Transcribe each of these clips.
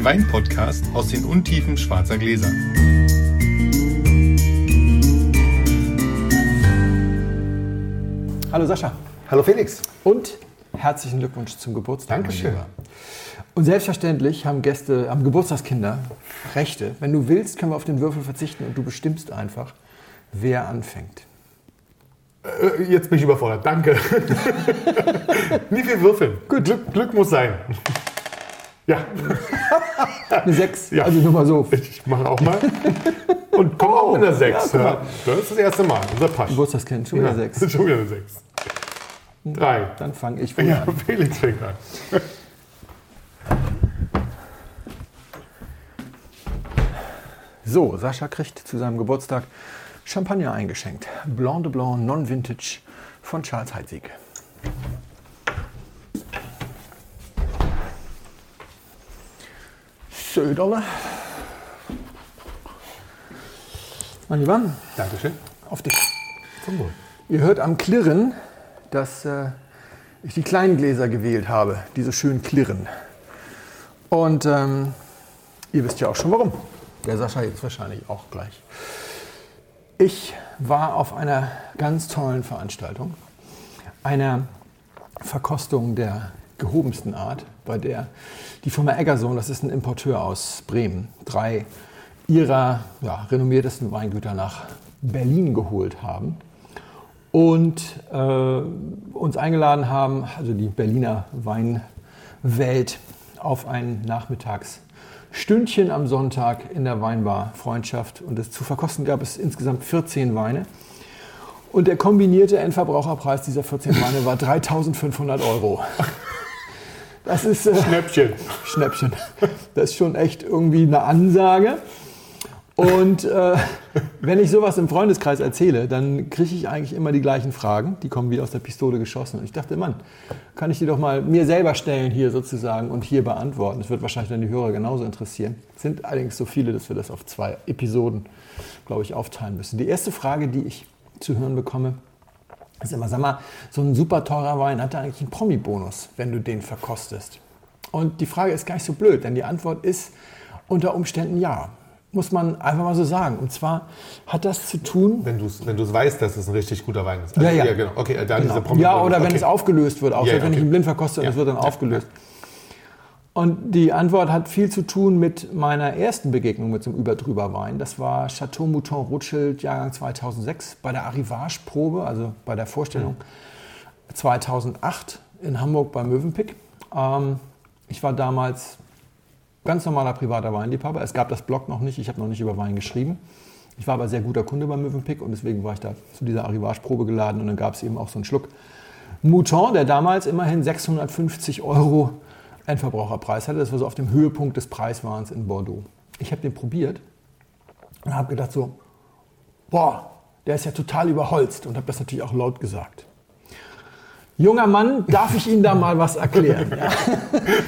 den Wein-Podcast aus den Untiefen schwarzer Gläser. Hallo Sascha. Hallo Felix. Und herzlichen Glückwunsch zum Geburtstag. Dankeschön. Und selbstverständlich haben Gäste, haben Geburtstagskinder Rechte. Wenn du willst, können wir auf den Würfel verzichten und du bestimmst einfach, wer anfängt. Äh, Jetzt bin ich überfordert. Danke. Nie viel würfeln. Gut. Glück, Glück muss sein. Ja, Eine 6, Ja. also nur mal so. ich mache auch mal. Und komme auch mit einer 6. Ja, das ist das erste Mal. Unser Pasch. Geburtstagskind, schon wieder Ja, 6. Schon wieder eine 6. Drei. Dann fange ich wohl Ja, an. Felix fängt an. So, Sascha kriegt zu seinem Geburtstag Champagner eingeschenkt. Blanc de Blanc Non-Vintage von Charles Heidsieck. Söderle. Mein Lieber, Dankeschön. auf dich. Zum Wohl. Ihr hört am Klirren, dass äh, ich die kleinen Gläser gewählt habe, die so schön klirren. Und ähm, ihr wisst ja auch schon warum. Der Sascha jetzt wahrscheinlich auch gleich. Ich war auf einer ganz tollen Veranstaltung, einer Verkostung der gehobensten Art, bei der die Firma Eggersohn, das ist ein Importeur aus Bremen, drei ihrer ja, renommiertesten Weingüter nach Berlin geholt haben und äh, uns eingeladen haben, also die Berliner Weinwelt, auf ein Nachmittagsstündchen am Sonntag in der Weinbar Freundschaft. Und es zu verkosten gab es insgesamt 14 Weine. Und der kombinierte Endverbraucherpreis dieser 14 Weine war 3500 Euro. Das ist äh, Schnäppchen. Schnäppchen. Das ist schon echt irgendwie eine Ansage. Und äh, wenn ich sowas im Freundeskreis erzähle, dann kriege ich eigentlich immer die gleichen Fragen. Die kommen wie aus der Pistole geschossen. Und ich dachte, Mann, kann ich die doch mal mir selber stellen hier sozusagen und hier beantworten. Das wird wahrscheinlich dann die Hörer genauso interessieren. Es sind allerdings so viele, dass wir das auf zwei Episoden, glaube ich, aufteilen müssen. Die erste Frage, die ich zu hören bekomme, ist immer, sag mal, so ein super teurer Wein hat da eigentlich einen Promi-Bonus, wenn du den verkostest? Und die Frage ist gar nicht so blöd, denn die Antwort ist unter Umständen ja. Muss man einfach mal so sagen. Und zwar hat das zu tun. Wenn du es wenn du's weißt, dass es ein richtig guter Wein ist. Ja, ja. genau. Okay, da Genau. diese Promi- Ja, oder wenn okay. es aufgelöst wird, auch Ja, ja, wenn ich okay. ihn blind verkoste und Ja. es wird dann Ja, aufgelöst. Und die Antwort hat viel zu tun mit meiner ersten Begegnung mit so einem Überdrüber-Wein. Das war Chateau Mouton Rothschild, Jahrgang 2006, bei der Arrivage-Probe, also bei der Vorstellung 2008 in Hamburg bei Mövenpick. Ähm, ich war damals ganz normaler privater Weinliebhaber. Es gab das Blog noch nicht, ich habe noch nicht über Wein geschrieben. Ich war aber sehr guter Kunde bei Mövenpick und deswegen war ich da zu dieser Arrivage-Probe geladen und dann gab es eben auch so einen Schluck Mouton, der damals immerhin 650 Euro Endverbraucherpreis hatte. Das war so auf dem Höhepunkt des Preiswahns in Bordeaux. Ich habe den probiert und habe gedacht so, boah, der ist ja total überholzt und habe das natürlich auch laut gesagt. Junger Mann, darf ich Ihnen da mal was erklären? Ja.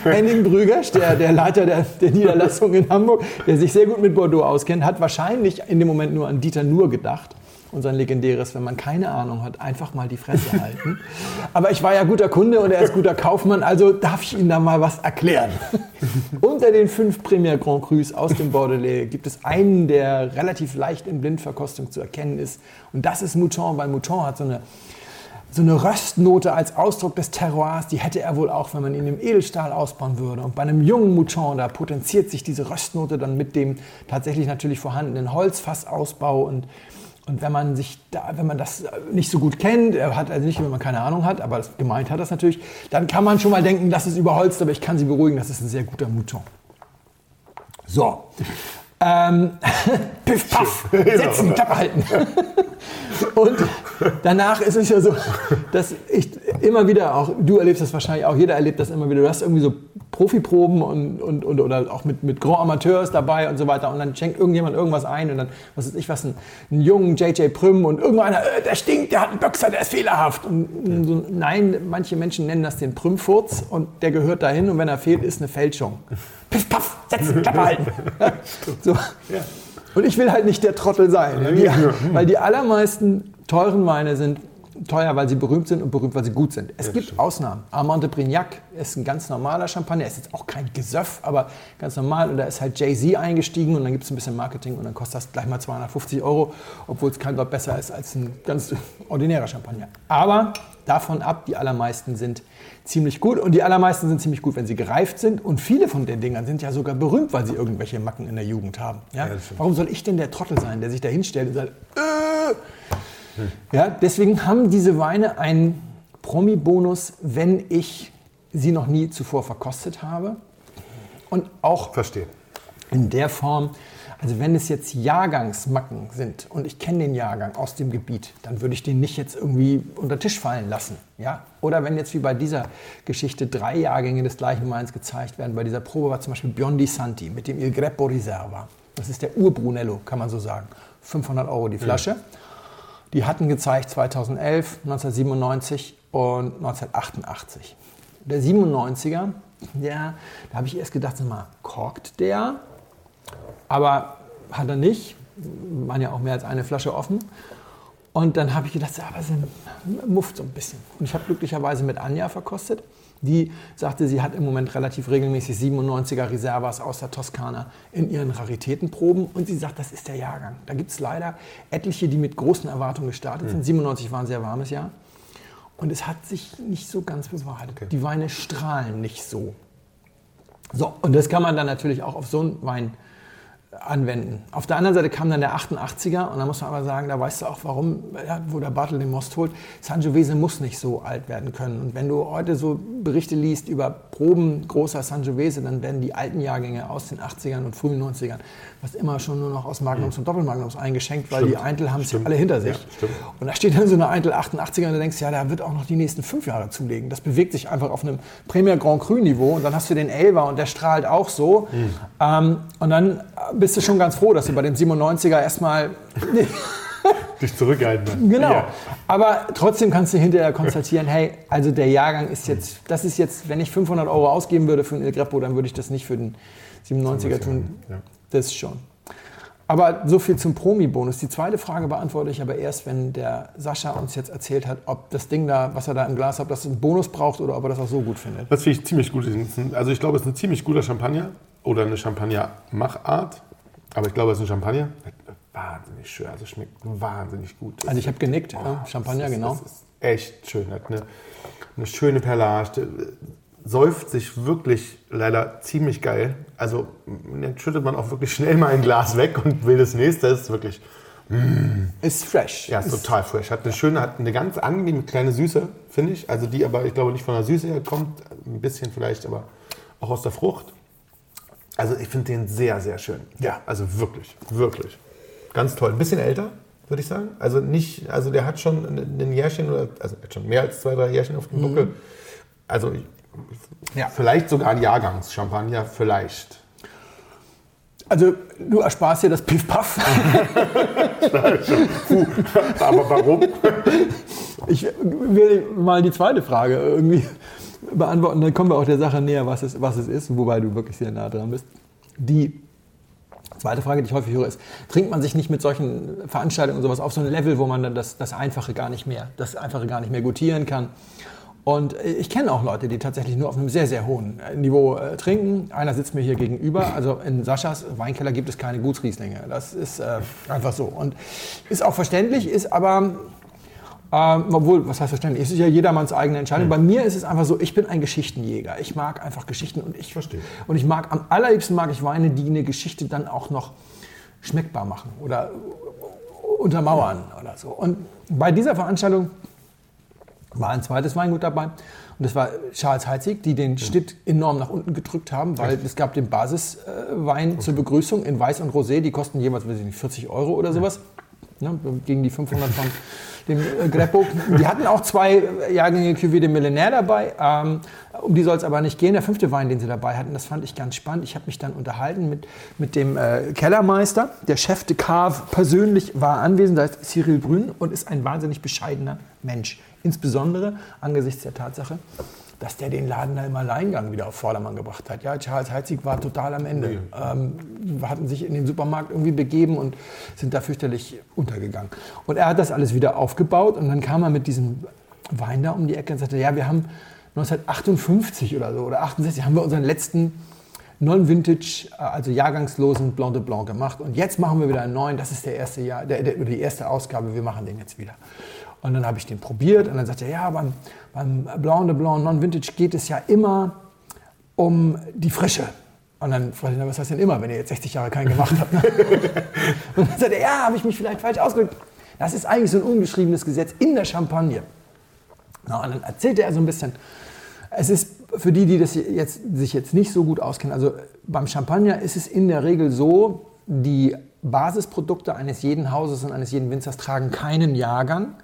Henning Brügers, der, der Leiter der, der Niederlassung in Hamburg, der sich sehr gut mit Bordeaux auskennt, hat wahrscheinlich in dem Moment nur an Dieter Nuhr gedacht. Und sein legendäres, wenn man keine Ahnung hat, einfach mal die Fresse halten. Aber ich war ja guter Kunde und er ist guter Kaufmann, also darf ich Ihnen da mal was erklären. Unter den fünf Premier Grand Crus aus dem Bordelais gibt es einen, der relativ leicht in Blindverkostung zu erkennen ist. Und das ist Mouton, weil Mouton hat so eine so eine Röstnote als Ausdruck des Terroirs, die hätte er wohl auch, wenn man ihn im Edelstahl ausbauen würde. Und bei einem jungen Mouton, da potenziert sich diese Röstnote dann mit dem tatsächlich natürlich vorhandenen Holzfassausbau. Und, und wenn man sich da, wenn man das nicht so gut kennt, er hat also nicht, wenn man keine Ahnung hat, aber das, gemeint hat das natürlich, dann kann man schon mal denken, das ist überholzt, aber ich kann Sie beruhigen, das ist ein sehr guter Mouton. So. Ähm, piff, paff, setzen, Klappe halten. Und danach ist es ja so, dass ich immer wieder auch, du erlebst das wahrscheinlich auch, jeder erlebt das immer wieder, du hast irgendwie so Profiproben und, und, und oder auch mit, mit Grand Amateurs dabei und so weiter und dann schenkt irgendjemand irgendwas ein und dann, was weiß ich was, ein, einen jungen JJ Prüm und irgendeiner, äh, der stinkt, der hat einen Böxer, der ist fehlerhaft. Und so, nein, manche Menschen nennen das den Prümfurz und der gehört dahin und wenn er fehlt, ist eine Fälschung. Piff, paff, setzen, Klappe halten. so. Und ich will halt nicht der Trottel sein. Ja, die, weil die allermeisten teuren Weine sind teuer, weil sie berühmt sind und berühmt, weil sie gut sind. Es Ja, gibt stimmt. Ausnahmen. Armand de Brignac ist ein ganz normaler Champagner. Ist jetzt auch kein Gesöff, aber ganz normal. Und da ist halt Jay-Z eingestiegen und dann gibt es ein bisschen Marketing und dann kostet das gleich mal 250 Euro, obwohl es kein Wort besser ist als ein ganz ordinärer Champagner. Aber davon ab, die allermeisten sind ziemlich gut und die allermeisten sind ziemlich gut, wenn sie gereift sind. Und viele von den Dingern sind ja sogar berühmt, weil sie irgendwelche Macken in der Jugend haben. Ja? Ja. Warum soll ich denn der Trottel sein, der sich da hinstellt und sagt, äh, ja, deswegen haben diese Weine einen Promi-Bonus, wenn ich sie noch nie zuvor verkostet habe. Und auch Verstehe. in der Form, also wenn es jetzt Jahrgangsmacken sind und ich kenne den Jahrgang aus dem Gebiet, dann würde ich den nicht jetzt irgendwie unter den Tisch fallen lassen. Ja? Oder wenn jetzt wie bei dieser Geschichte drei Jahrgänge des gleichen Weins gezeigt werden, bei dieser Probe war zum Beispiel Biondi Santi mit dem Il Greppo Riserva. Das ist der Ur-Brunello, kann man so sagen. 500 Euro die Flasche. Die hatten gezeigt 2011, 1997 und 1988. Der 97er, der, da habe ich erst gedacht, sag mal, korkt der? Aber hat er nicht. Waren ja auch mehr als eine Flasche offen. Und dann habe ich gedacht, ja, aber es mufft so ein bisschen. Und ich habe glücklicherweise mit Anja verkostet. Die sagte, sie hat im Moment relativ regelmäßig 97er Reservas aus der Toskana in ihren Raritätenproben. Und sie sagt, das ist der Jahrgang. Da gibt es leider etliche, die mit großen Erwartungen gestartet sind. 97 war ein sehr warmes Jahr. Und es hat sich nicht so ganz bewahrheitet. Okay. Die Weine strahlen nicht so. So, und das kann man dann natürlich auch auf so einen Wein anwenden. Auf der anderen Seite kam dann der 88er und da muss man aber sagen, da weißt du auch, warum, ja, wo der Bartel den Most holt. Sangiovese muss nicht so alt werden können. Und wenn du heute so Berichte liest über Proben großer Sangiovese, dann werden die alten Jahrgänge aus den 80ern und frühen 90ern was immer schon nur noch aus Magnums und Doppelmagnums eingeschenkt, weil Stimmt. die Eintel haben es Stimmt. alle hinter sich. Ja, und da steht dann so eine Eintel 88er und du denkst, ja, der wird auch noch die nächsten fünf Jahre zulegen. Das bewegt sich einfach auf einem Premier Grand Cru Niveau und dann hast du den Elver und der strahlt auch so. Mhm. Ähm, und dann bist du schon ganz froh, dass du bei dem 97er erstmal Dich zurückhalten. Genau. Ja. Aber trotzdem kannst du hinterher konstatieren, hey, also der Jahrgang ist jetzt, das ist jetzt, wenn ich 500 Euro ausgeben würde für einen Il Greppo, dann würde ich das nicht für den 97er tun. Ja. Das schon. Aber so viel zum Promi-Bonus. Die zweite Frage beantworte ich aber erst, wenn der Sascha uns jetzt erzählt hat, ob das Ding da, was er da im Glas hat, ob das einen Bonus braucht oder ob er das auch so gut findet. Das finde ich ziemlich gut. Also ich glaube, es ist ein ziemlich guter Champagner oder eine Champagner-Machart. Aber ich glaube, es ist ein Champagner. Wahnsinnig schön, also schmeckt wahnsinnig gut. Also ich habe genickt, ja, Oh, Champagner, das ist, genau. Das ist echt schön. Hat eine, eine schöne Perlage. äh, Säuft sich wirklich leider ziemlich geil. Also dann schüttet man auch wirklich schnell mal ein Glas weg und will das nächste. Das ist wirklich, Ist fresh. ja, ist total fresh. Hat eine schöne, hat eine ganz angenehme kleine Süße, finde ich. Also die aber, ich glaube, nicht von der Süße her kommt. Ein bisschen vielleicht, aber auch aus der Frucht. Also ich finde den sehr, sehr schön. Ja, also wirklich, wirklich. Ganz toll. Ein bisschen älter, würde ich sagen. Also nicht, also der hat schon ein Jährchen oder, also schon mehr als zwei, drei Jährchen auf dem Buckel. Also Ja. vielleicht sogar ein Jahrgangschampagner, vielleicht. Also du ersparst dir das Piff-Paff. Aber warum? Ich will mal die zweite Frage irgendwie beantworten, dann kommen wir auch der Sache näher, was es, was es ist, wobei du wirklich sehr nah dran bist. Die zweite Frage, die ich häufig höre, ist, trinkt man sich nicht mit solchen Veranstaltungen und sowas auf so ein Level, wo man dann das, das Einfache gar nicht mehr, das Einfache gar nicht mehr gutieren kann? Und äh, ich kenne auch Leute, die tatsächlich nur auf einem sehr, sehr hohen äh, Niveau äh, trinken. Einer sitzt mir hier gegenüber. Also in Saschas Weinkeller gibt es keine Gutsrieslinge. Das ist äh, einfach so. Und ist auch verständlich, ist aber ähm, obwohl, was heißt verständlich? Es ist ja jedermanns eigene Entscheidung. Bei mir ist es einfach so, ich bin ein Geschichtenjäger. Ich mag einfach Geschichten und ich Verstehe. Und ich mag am allerliebsten mag ich Weine, die eine Geschichte dann auch noch schmeckbar machen oder untermauern oder so. Und bei dieser Veranstaltung war ein zweites Weingut dabei. Und das war Charles Heitzig, die den Schnitt enorm nach unten gedrückt haben, weil es gab den Basiswein zur Begrüßung in Weiß und Rosé, die kosten jeweils, weiß ich nicht, 40 Euro oder sowas. Ne, gegen die 500 von dem äh, Greppo. Die hatten auch zwei Jahrgänge Cuvée de Millénaire dabei. Ähm, um die soll es aber nicht gehen. Der fünfte Wein, den sie dabei hatten, das fand ich ganz spannend. Ich habe mich dann unterhalten mit, mit dem äh, Kellermeister. Der Chef de Cave persönlich war anwesend. Da ist Cyril Brünn und ist ein wahnsinnig bescheidener Mensch. Insbesondere angesichts der Tatsache, dass der den Laden da im Alleingang wieder auf Vordermann gebracht hat. Ja, Charles Heitzig war total am Ende. Ähm, hatten sich in den Supermarkt irgendwie begeben und sind da fürchterlich untergegangen. Und er hat das alles wieder aufgebaut und dann kam er mit diesem Wein da um die Ecke und sagte, ja, wir haben 1958 oder so oder 68 haben wir unseren letzten Non-Vintage, äh, also jahrgangslosen Blanc de Blanc gemacht. Und jetzt machen wir wieder einen neuen. Das ist der erste Jahr, der, der, die erste Ausgabe. Wir machen den jetzt wieder. Und dann habe ich den probiert und dann sagte er, ja, beim, beim Blanc de Blanc Non-Vintage geht es ja immer um die Frische. Und dann fragte ich, was heißt denn immer, wenn ihr jetzt 60 Jahre keinen gemacht habt? Ne? und dann sagte er, ja, habe ich mich vielleicht falsch ausgedrückt. Das ist eigentlich so ein ungeschriebenes Gesetz in der Champagne. Na, und dann erzählte er so ein bisschen, es ist für die, die das jetzt, sich jetzt nicht so gut auskennen, also beim Champagner ist es in der Regel so, die Basisprodukte eines jeden Hauses und eines jeden Winzers tragen keinen Jahrgang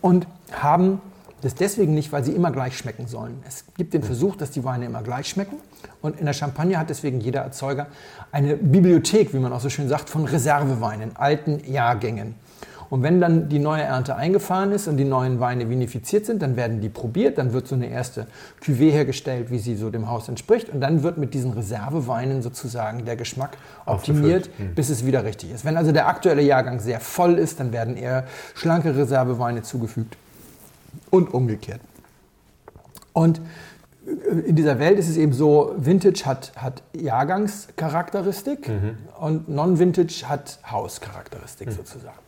und haben das deswegen nicht, weil sie immer gleich schmecken sollen. Es gibt den Versuch, dass die Weine immer gleich schmecken. Und in der Champagne hat deswegen jeder Erzeuger eine Bibliothek, wie man auch so schön sagt, von Reserveweinen, alten Jahrgängen. Und wenn dann die neue Ernte eingefahren ist und die neuen Weine vinifiziert sind, dann werden die probiert, dann wird so eine erste Cuvée hergestellt, wie sie so dem Haus entspricht. Und dann wird mit diesen Reserveweinen sozusagen der Geschmack optimiert, mhm. bis es wieder richtig ist. Wenn also der aktuelle Jahrgang sehr voll ist, dann werden eher schlanke Reserveweine zugefügt und umgekehrt. Und in dieser Welt ist es eben so, Vintage hat, hat Jahrgangscharakteristik mhm. und Non-Vintage hat Hauscharakteristik mhm. sozusagen.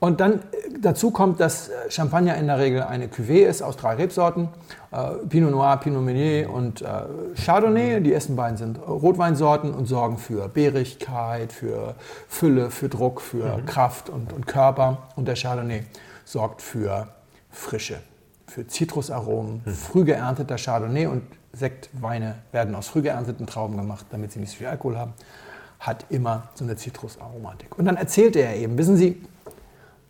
Und dann äh, dazu kommt, dass äh, Champagner in der Regel eine Cuvée ist aus drei Rebsorten. Äh, Pinot Noir, Pinot Meunier und äh, Chardonnay. Die ersten beiden sind Rotweinsorten und sorgen für Beerigkeit, für Fülle, für Druck, für mhm. Kraft und, und Körper. Und der Chardonnay sorgt für Frische, für Zitrusaromen. Mhm. Früh geernteter Chardonnay und Sektweine werden aus früh geernteten Trauben gemacht, damit sie nicht so viel Alkohol haben. Hat immer so eine Zitrusaromatik. Und dann erzählte er eben, wissen Sie,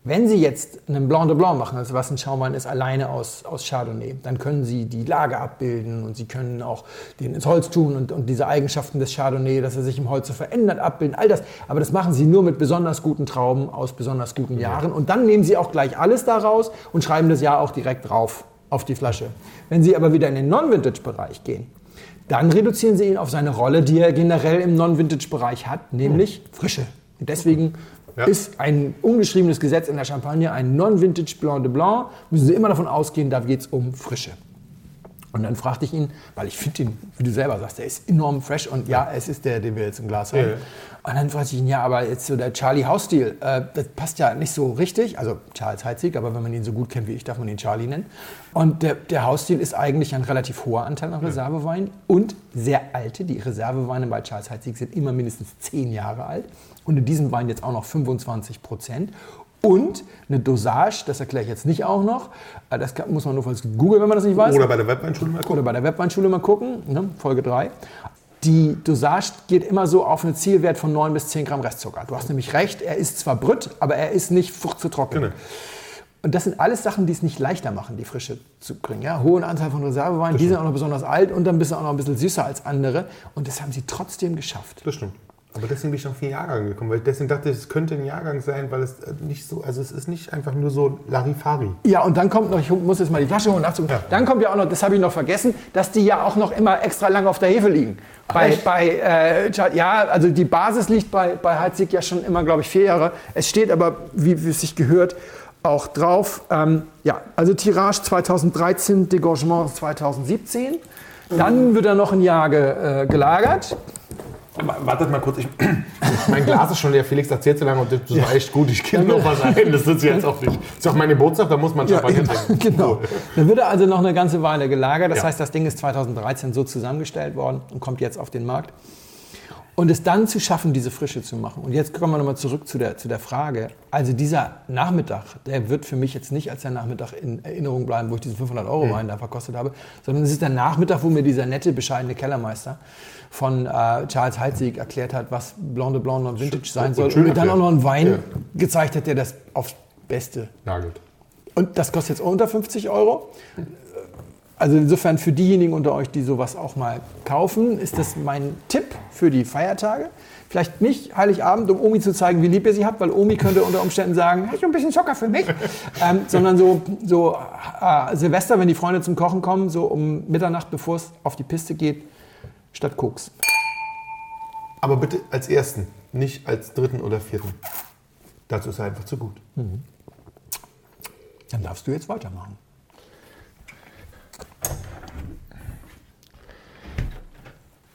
wenn Sie jetzt einen Blanc de Blanc machen, also was ein Schaumwein ist, alleine aus, aus Chardonnay, dann können Sie die Lage abbilden und Sie können auch den ins Holz tun und, und diese Eigenschaften des Chardonnay, dass er sich im Holz so verändert, abbilden, all das. Aber das machen Sie nur mit besonders guten Trauben aus besonders guten Jahren. Und dann nehmen Sie auch gleich alles daraus und schreiben das Jahr auch direkt drauf auf die Flasche. Wenn Sie aber wieder in den Non-Vintage-Bereich gehen, dann reduzieren Sie ihn auf seine Rolle, die er generell im Non-Vintage-Bereich hat, nämlich Frische. Und deswegen ja. ist ein ungeschriebenes Gesetz in der Champagne, ein Non-Vintage Blanc de Blanc, müssen Sie immer davon ausgehen, da geht es um Frische. Und dann fragte ich ihn, weil ich finde ihn, wie du selber sagst, der ist enorm fresh und ja, es ist der, den wir jetzt im Glas haben. Ja. Und dann fragte ich ihn, ja, aber jetzt so der Charlie House-Stil, äh, das passt ja nicht so richtig. Also Charles Heitzig, aber wenn man ihn so gut kennt wie ich, darf man ihn Charlie nennen. Und der, der House-Stil ist eigentlich ein relativ hoher Anteil an Reservewein und sehr alte. Die Reserveweine bei Charles Heitzig sind immer mindestens zehn Jahre alt und in diesem Wein jetzt auch noch 25 Prozent. Und eine Dosage, das erkläre ich jetzt nicht auch noch. Äh, das muss man nur falls Google, wenn man das nicht weiß. Oder bei der Webweinschule mal gucken. Oder bei der Webweinschule mal gucken, ne? Folge 3. Die Dosage geht immer so auf einen Zielwert von 9 bis 10 Gramm Restzucker. Du hast nämlich recht, er ist zwar brütt, aber er ist nicht zu trocken. Genau. Und das sind alles Sachen, die es nicht leichter machen, die Frische zu kriegen. Ja? Hohen Anteil von Reservewein, die sind auch noch besonders alt und dann bist du auch noch ein bisschen süßer als andere. Und das haben sie trotzdem geschafft. Das stimmt. Aber deswegen bin ich auf vier Jahrgang gekommen, weil ich deswegen dachte, es könnte ein Jahrgang sein, weil es äh, nicht so, also es ist nicht einfach nur so Larifari. Ja, und dann kommt noch, ich muss jetzt mal die Flasche holen, ja. dann kommt ja auch noch, das habe ich noch vergessen, dass die ja auch noch immer extra lange auf der Hefe liegen. Bei, bei äh, ja, also die Basis liegt bei, bei Heizig ja schon immer, glaube ich, vier Jahre. Es steht aber, wie, wie es sich gehört, auch drauf. Ähm, ja, also Tirage 2013, Degorgement 2017. Dann wird er noch ein Jahr ge, äh, gelagert. Wartet mal kurz, ich, mein Glas ist schon leer. Felix erzählt so lange und das ja. war echt gut. Ich gebe noch was ein. Das ist jetzt auch nicht. Das ist auch mein Geburtstag, da muss man ja, Champagner trinken. Genau. Dann wird er also noch eine ganze Weile gelagert. Das ja. heißt, das Ding ist 2013 so zusammengestellt worden und kommt jetzt auf den Markt. Und es dann zu schaffen, diese Frische zu machen. Und jetzt kommen wir nochmal zurück zu der, zu der Frage. Also dieser Nachmittag, der wird für mich jetzt nicht als der Nachmittag in Erinnerung bleiben, wo ich diesen 500 Euro Wein mhm. da verkostet habe, sondern es ist der Nachmittag, wo mir dieser nette, bescheidene Kellermeister von äh, Charles Heitzig erklärt hat, was Blanc de Blanc und Vintage sein soll. Und mir dann auch noch einen Wein ja. gezeigt hat, der das aufs Beste nagelt. Und das kostet jetzt unter 50 Euro. Also insofern für diejenigen unter euch, die sowas auch mal kaufen, ist das mein Tipp für die Feiertage. Vielleicht nicht Heiligabend, um Omi zu zeigen, wie lieb ihr sie habt, weil Omi könnte unter Umständen sagen, du ein bisschen Zucker für mich? ähm, sondern so, so äh, Silvester, wenn die Freunde zum Kochen kommen, so um Mitternacht, bevor es auf die Piste geht, statt Koks. Aber bitte als ersten, nicht als dritten oder vierten. Dazu ist er einfach zu gut. Dann darfst du jetzt weitermachen.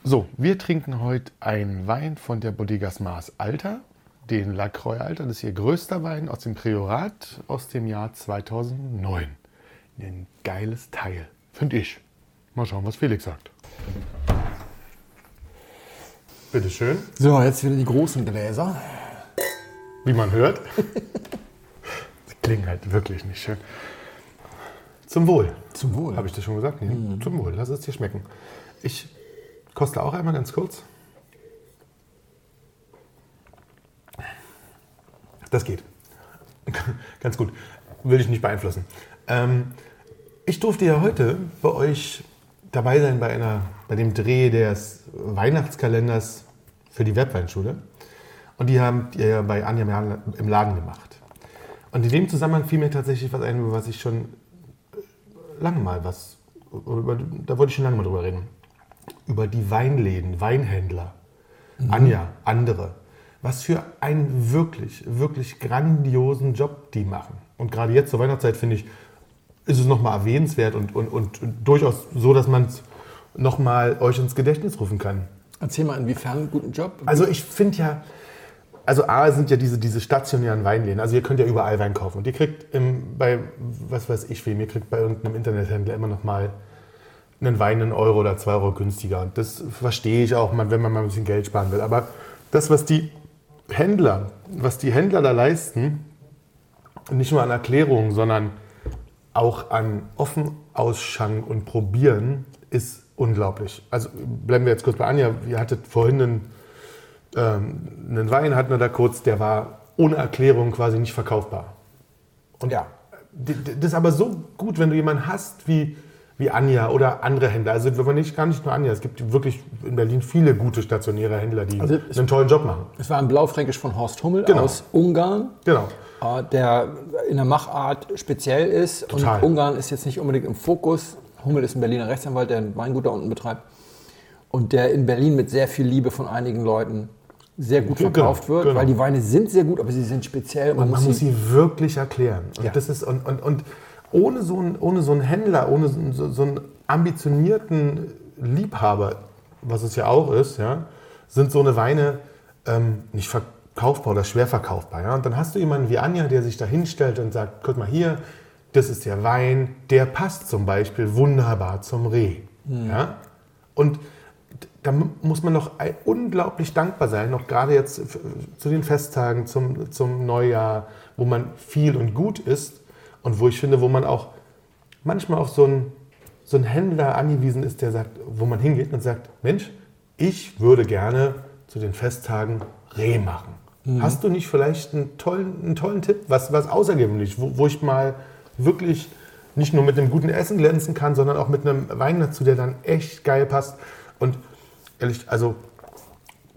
So, wir trinken heute einen Wein von der Bodegas Mars Alter, den Lacroix Alter. Das ist ihr größter Wein aus dem Priorat aus dem Jahr 2009. Ein geiles Teil, finde ich. Mal schauen, was Felix sagt. Bitteschön. So, jetzt wieder die großen Gläser. Wie man hört. Sie klingen halt wirklich nicht schön. Zum Wohl. Zum Wohl. Habe ich das schon gesagt? Nee. Zum Wohl. Lass es dir schmecken. Ich koste auch einmal ganz kurz. Das geht. Ganz gut. Will ich nicht beeinflussen. Ähm, ich durfte ja heute bei euch dabei sein bei, einer, bei dem Dreh des Weihnachtskalenders für die Webweinschule. Und die haben ihr ja bei Anja im Laden gemacht. Und in dem Zusammenhang fiel mir tatsächlich was ein, über was ich schon lange mal was, über, da wollte ich schon lange mal drüber reden. Über die Weinläden, Weinhändler, Anja, andere. Was für einen wirklich, wirklich grandiosen Job die machen. Und gerade jetzt zur Weihnachtszeit finde ich, ist es nochmal erwähnenswert und, und, und durchaus so, dass man es nochmal euch ins Gedächtnis rufen kann. Erzähl mal, inwiefern einen guten Job? Also ich finde ja, also A sind ja diese, diese stationären Weinläden. Also ihr könnt ja überall Wein kaufen. Und ihr kriegt im, bei, was weiß ich wem, ihr kriegt bei irgendeinem Internethändler immer noch mal einen Wein einen Euro oder zwei Euro günstiger. Und das verstehe ich auch, wenn man mal ein bisschen Geld sparen will. Aber das, was die Händler, was die Händler da leisten, nicht nur an Erklärungen, sondern auch an Offenausschank und Probieren, ist unglaublich. Also bleiben wir jetzt kurz bei Anja. Ihr hattet vorhin einen, ähm, einen Wein, hatten wir da kurz, der war ohne Erklärung quasi nicht verkaufbar. Und Ja. das ist aber so gut, wenn du jemanden hast wie, wie Anja oder andere Händler. Also wenn man nicht, gar nicht nur Anja, es gibt wirklich in Berlin viele gute stationäre Händler, die Also einen tollen Job machen. Es war ein Blaufränkisch von Horst Hummel Genau. aus Ungarn, Genau. äh, der in der Machart speziell ist. Total. Und Ungarn ist jetzt nicht unbedingt im Fokus. Hummel ist ein Berliner Rechtsanwalt, der ein Weingut da unten betreibt. Und der in Berlin mit sehr viel Liebe von einigen Leuten sehr gut Genau, verkauft wird, genau. weil die Weine sind sehr gut, aber sie sind speziell. Man, muss sie wirklich erklären. Und, Ja. das ist, und, und, und ohne, so einen, ohne so einen Händler, ohne so, so, so einen ambitionierten Liebhaber, was es ja auch ist, ja, sind so eine Weine ähm, nicht verkaufbar oder schwer verkaufbar. Ja? Und dann hast du jemanden wie Anja, der sich da hinstellt und sagt, guck mal hier, das ist der Wein, der passt zum Beispiel wunderbar zum Reh. Ja? Und da muss man ein- unglaublich dankbar sein, noch gerade jetzt zu den Festtagen, zum, zum Neujahr, wo man viel und gut ist und wo ich finde, wo man auch manchmal auf so einen, so einen Händler angewiesen ist, der sagt, wo man hingeht und sagt, Mensch, ich würde gerne zu den Festtagen Reh machen. Hast du nicht vielleicht einen tollen, einen tollen Tipp, was, was außergewöhnlich, wo, wo ich mal wirklich nicht nur mit einem guten Essen glänzen kann, sondern auch mit einem Wein dazu, der dann echt geil passt. Und ehrlich, also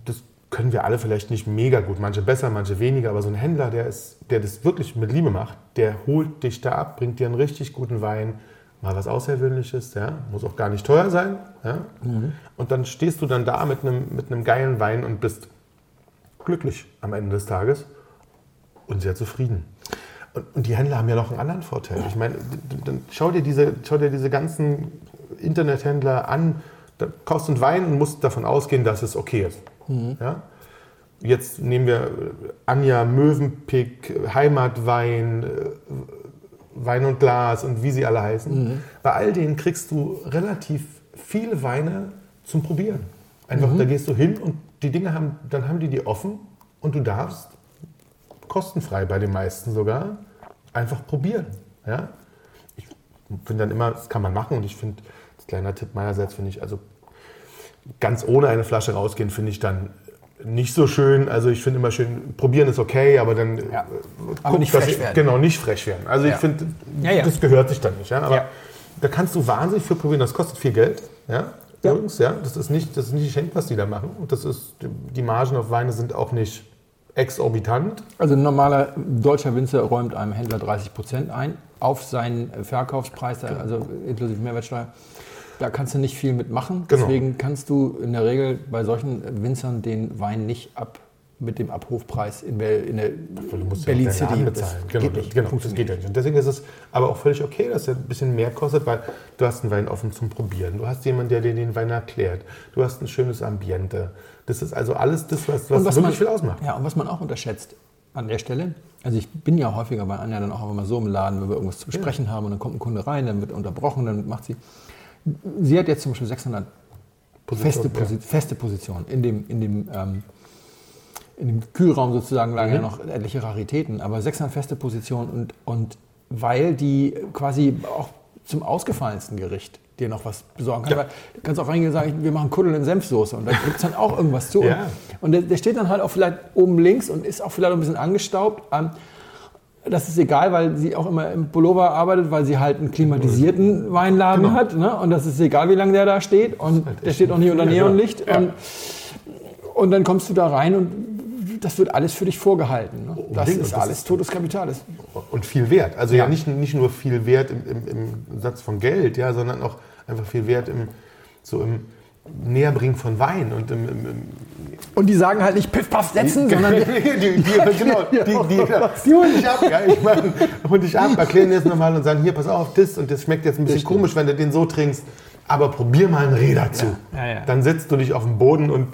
das können wir alle vielleicht nicht mega gut, manche besser, manche weniger, aber so ein Händler, der, ist, der das wirklich mit Liebe macht, der holt dich da ab, bringt dir einen richtig guten Wein, mal was Außergewöhnliches, ja, muss auch gar nicht teuer sein. Ja, Und dann stehst du dann da mit einem, mit einem geilen Wein und bist glücklich am Ende des Tages und sehr zufrieden. Und, und die Händler haben ja noch einen anderen Vorteil. Ich meine, dann schau dir diese, schau dir diese ganzen Internethändler an, da kaufst einen Wein und musst davon ausgehen, dass es okay ist. Ja? Jetzt nehmen wir äh, Anja Mövenpick, Heimatwein, äh, Wein und Glas und wie sie alle heißen. Bei all denen kriegst du relativ viele Weine zum Probieren. Einfach, da gehst du hin und die Dinge haben, dann haben die die offen und du darfst kostenfrei bei den meisten sogar einfach probieren. Ja? Ich finde dann immer, das kann man machen und ich finde, das kleiner Tipp meinerseits finde ich, also ganz ohne eine Flasche rausgehen, finde ich dann nicht so schön. Also ich finde immer schön, probieren ist okay, aber dann Ja. äh, Aber guck, nicht frech ich- werden. Genau, nicht frech werden. Also Ja. ich finde, Ja, ja. das gehört sich dann nicht. Ja? Aber Ja. da kannst du wahnsinnig viel probieren. Das kostet viel Geld. Ja? Ja. Übrigens, ja. Das ist nicht, das ist nicht geschenkt, was die da machen. Und das ist, die Margen auf Weine sind auch nicht exorbitant. Also ein normaler deutscher Winzer räumt einem Händler 30 Prozent ein auf seinen Verkaufspreis, also inklusive Mehrwertsteuer. Da kannst du nicht viel mitmachen. Genau. Deswegen kannst du in der Regel bei solchen Winzern den Wein nicht ab mit dem Abrufpreis in, Bel- in der Berlin City. Das bezahlen. Genau, geht das, nicht. genau, das geht ja nicht. Und deswegen ist es aber auch völlig okay, dass er ein bisschen mehr kostet, weil du hast einen Wein offen zum Probieren. Du hast jemanden, der dir den Wein erklärt. Du hast ein schönes Ambiente. Das ist also alles das, was, was, was wirklich man, viel ausmacht. Ja, und was man auch unterschätzt an der Stelle, also ich bin ja häufiger bei Anja dann auch immer so im Laden, wenn wir irgendwas zu besprechen haben und dann kommt ein Kunde rein, dann wird unterbrochen, dann macht sie. Sie hat jetzt zum Beispiel 600 feste, ja. Feste Position. In dem, in, dem, ähm, in dem Kühlraum sozusagen lagen Mhm. ja noch etliche Raritäten, aber 600 feste Positionen und, und weil die quasi auch zum ausgefallensten Gericht dir noch was besorgen kann. Ja. Du kannst auch reingehen und sagen, wir machen Kuddel in Senfsoße und da gibt es dann auch irgendwas zu. Ja. Und der, der steht dann halt auch vielleicht oben links und ist auch vielleicht ein bisschen angestaubt. Ähm, das ist egal, weil sie auch immer im Pullover arbeitet, weil sie halt einen klimatisierten Weinladen Genau. hat. Ne? Und das ist egal, wie lange der da steht. Und der steht auch nicht unter. Neonlicht. Ja. Und, und dann kommst du da rein und das wird alles für dich vorgehalten. Ne? Das Unbedingt. ist das alles ist- totes Kapital. Das, Und viel wert. Also ja, Ja. nicht, nicht nur viel wert im, im, im Satz von Geld, ja, sondern auch einfach viel wert im, so im Näherbringen von Wein und im, im, im und die sagen halt nicht Piff, Paff, setzen, sondern die, die, die, genau, die, die, die holen dich ab. Ja, ich meine, holen dich ab, erklären dir das nochmal und sagen, hier, pass auf, das und das schmeckt jetzt ein bisschen komisch, wenn du den so trinkst, aber probier mal ein Reh dazu. Ja, ja. Dann setzt du dich auf den Boden und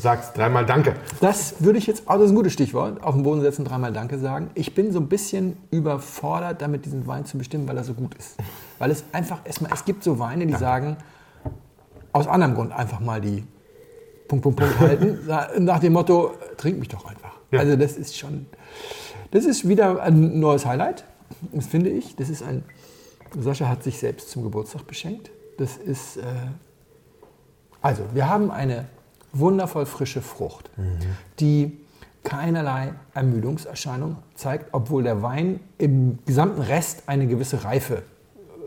sagst dreimal Danke. Das würde ich jetzt, oh, das ist ein gutes Stichwort, auf den Boden setzen, dreimal Danke sagen. Ich bin so ein bisschen überfordert, damit diesen Wein zu bestimmen, weil er so gut ist. Weil es einfach erstmal, es gibt so Weine, die sagen, aus anderem Grund einfach mal die Punkt, Punkt, Punkt halten, nach dem Motto, trink mich doch einfach. Ja. Also das ist schon, das ist wieder ein neues Highlight, das finde ich. Das ist ein, Sascha hat sich selbst zum Geburtstag beschenkt. Das ist, äh, also wir haben eine wundervoll frische Frucht, die keinerlei Ermüdungserscheinung zeigt, obwohl der Wein im gesamten Rest eine gewisse Reife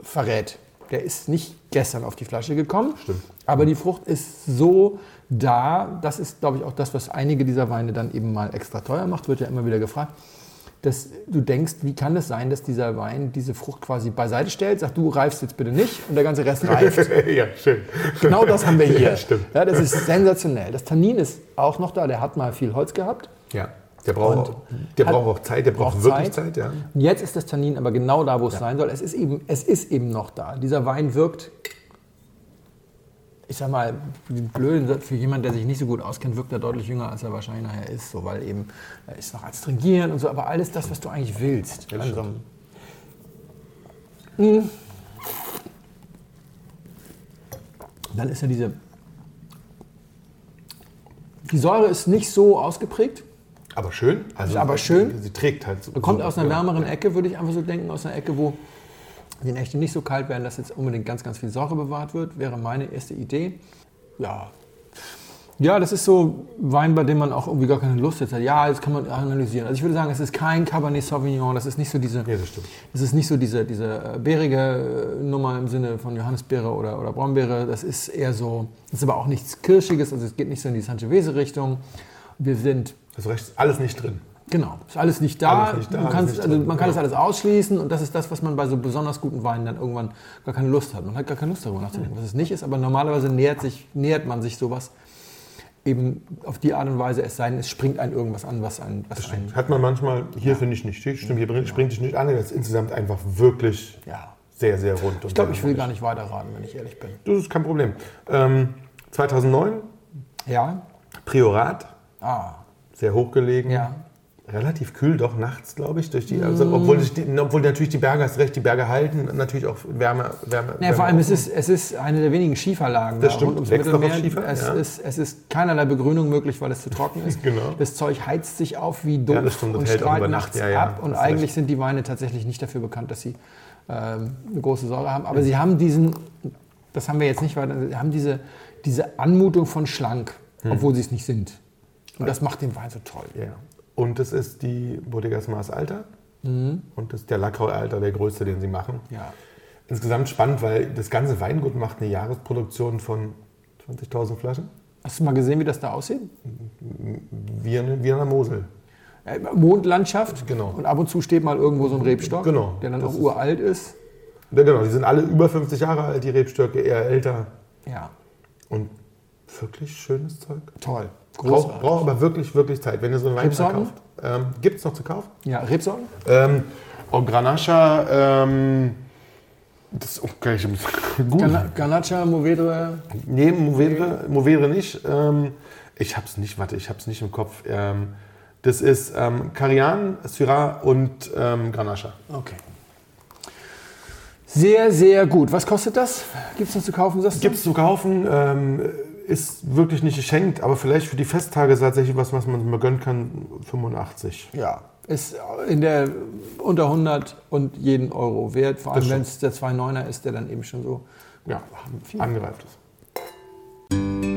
verrät. Der ist nicht gestern auf die Flasche gekommen, Stimmt. aber die Frucht ist so da, das ist, glaube ich, auch das, was einige dieser Weine dann eben mal extra teuer macht, wird ja immer wieder gefragt, dass du denkst, wie kann es sein, dass dieser Wein diese Frucht quasi beiseite stellt, sagt, du reifst jetzt bitte nicht und der ganze Rest reift. ja, schön. Genau das haben wir hier. Ja, stimmt. Ja, das ist sensationell. Das Tannin ist auch noch da, der hat mal viel Holz gehabt. Ja, der braucht, auch, der hat- braucht auch Zeit, der braucht, braucht wirklich Zeit. Zeit. ja. Und jetzt ist das Tannin aber genau da, wo es sein soll. Es ist, eben, es ist eben noch da. Dieser Wein wirkt, ich sag mal, blöd, für jemanden, der sich nicht so gut auskennt, wirkt er deutlich jünger, als er wahrscheinlich nachher ist. So, weil eben, er ist noch astringierend und so, aber alles das, was du eigentlich willst. Ja, an so stimmt. einem- Mm. Dann ist ja diese. Die Säure ist nicht so ausgeprägt. Aber schön. Also, aber schön. Sie trägt halt so. Kommt so- aus einer ja. wärmeren Ecke, würde ich einfach so denken, aus einer Ecke, wo die Nächte nicht so kalt werden, dass jetzt unbedingt ganz, ganz viel Säure bewahrt wird, wäre meine erste Idee. Ja. Ja, das ist so Wein, bei dem man auch irgendwie gar keine Lust jetzt hat. Ja, das kann man analysieren. Also ich würde sagen, es ist kein Cabernet Sauvignon, das ist nicht so diese, Ja, das stimmt. das ist nicht so diese, diese äh, beerige äh, Nummer im Sinne von Johannisbeere oder, oder Brombeere. Das ist eher so, das ist aber auch nichts Kirschiges, also es geht nicht so in die Sangiovese-Richtung. Wir sind ist recht- alles nicht drin. Genau, ist alles nicht da. Alles nicht da, alles kannst, nicht also man kann das alles ausschließen und das ist das, was man bei so besonders guten Weinen dann irgendwann gar keine Lust hat. Man hat gar keine Lust darüber nachzudenken, was es nicht ist, aber normalerweise nähert, sich, nähert man sich sowas eben auf die Art und Weise, es sei denn, es springt einen irgendwas an, was einen, was einen Hat man manchmal, hier finde ich nicht. Stimmt, hier springt dich nicht an. Das ist insgesamt einfach wirklich ja. sehr, sehr rund. Ich glaube, ich will gar nicht weiterraten, wenn ich ehrlich bin. Das ist kein Problem. Ähm, 2009, Ja? Priorat, Ah, sehr hochgelegen. ja. Relativ kühl doch nachts, glaube ich. Durch die, also, obwohl, die, obwohl natürlich die Berge, hast recht, die Berge halten, natürlich auch Wärme. Wärme, Ja, Wärme vor allem, es ist, es ist eine der wenigen Schieferlagen Das da stimmt. ums Mittelmeer. Schiefer, es, ja. ist, es ist keinerlei Begrünung möglich, weil es zu trocken ist. Genau. Das Zeug heizt sich auf wie doof Ja, das stimmt, das und strahlt nachts Ja, ab. Und eigentlich recht. sind die Weine tatsächlich nicht dafür bekannt, dass sie ähm, eine große Säure haben. Aber sie haben diesen, das haben wir jetzt nicht weiter, sie haben diese, diese Anmutung von schlank, Hm. obwohl sie es nicht sind. Und das macht den Wein so toll. Ja. Und das ist die Bodegas Maas Alter. Mhm. Und das ist der Lackrau Alter, der größte, den sie machen. Ja. insgesamt spannend, weil das ganze Weingut macht eine Jahresproduktion von 20.000 Flaschen. Hast du mal gesehen, wie das da aussieht? Wie, in- wie an der Mosel. Äh, Mondlandschaft. Genau. Und ab und zu steht mal irgendwo so ein Rebstock, Genau. der dann auch ist- uralt ist. Ja, genau, die sind alle über 50 Jahre alt, die Rebstöcke eher älter. Ja, Und wirklich schönes Zeug. toll. Braucht brauch aber wirklich, wirklich Zeit. Wenn ihr so einen Wein Rebsorten? kauft, ähm, gibt es noch zu kaufen? Ja, Rebsorten? Ähm, oh, Grenache, ähm, das okay, ich muss gut. Gana- Garnacha, Movedre. Nee, Movedre, Movedre nicht. Ähm, ich hab's nicht, warte, ich hab's nicht im Kopf. Ähm, das ist ähm, Carian, Syrah und ähm, Grenache. Okay. Sehr, sehr gut. Was kostet das? Gibt es noch zu kaufen, sagst du? Gibt's zu kaufen, ähm, ist wirklich nicht geschenkt, aber vielleicht für die Festtage tatsächlich was, was man mal gönnen kann, 85. Ja, ist in der unter 100 und jeden Euro wert. Vor allem, wenn es der 2,9er ist, der dann eben schon so Ja, viel. angereift ist.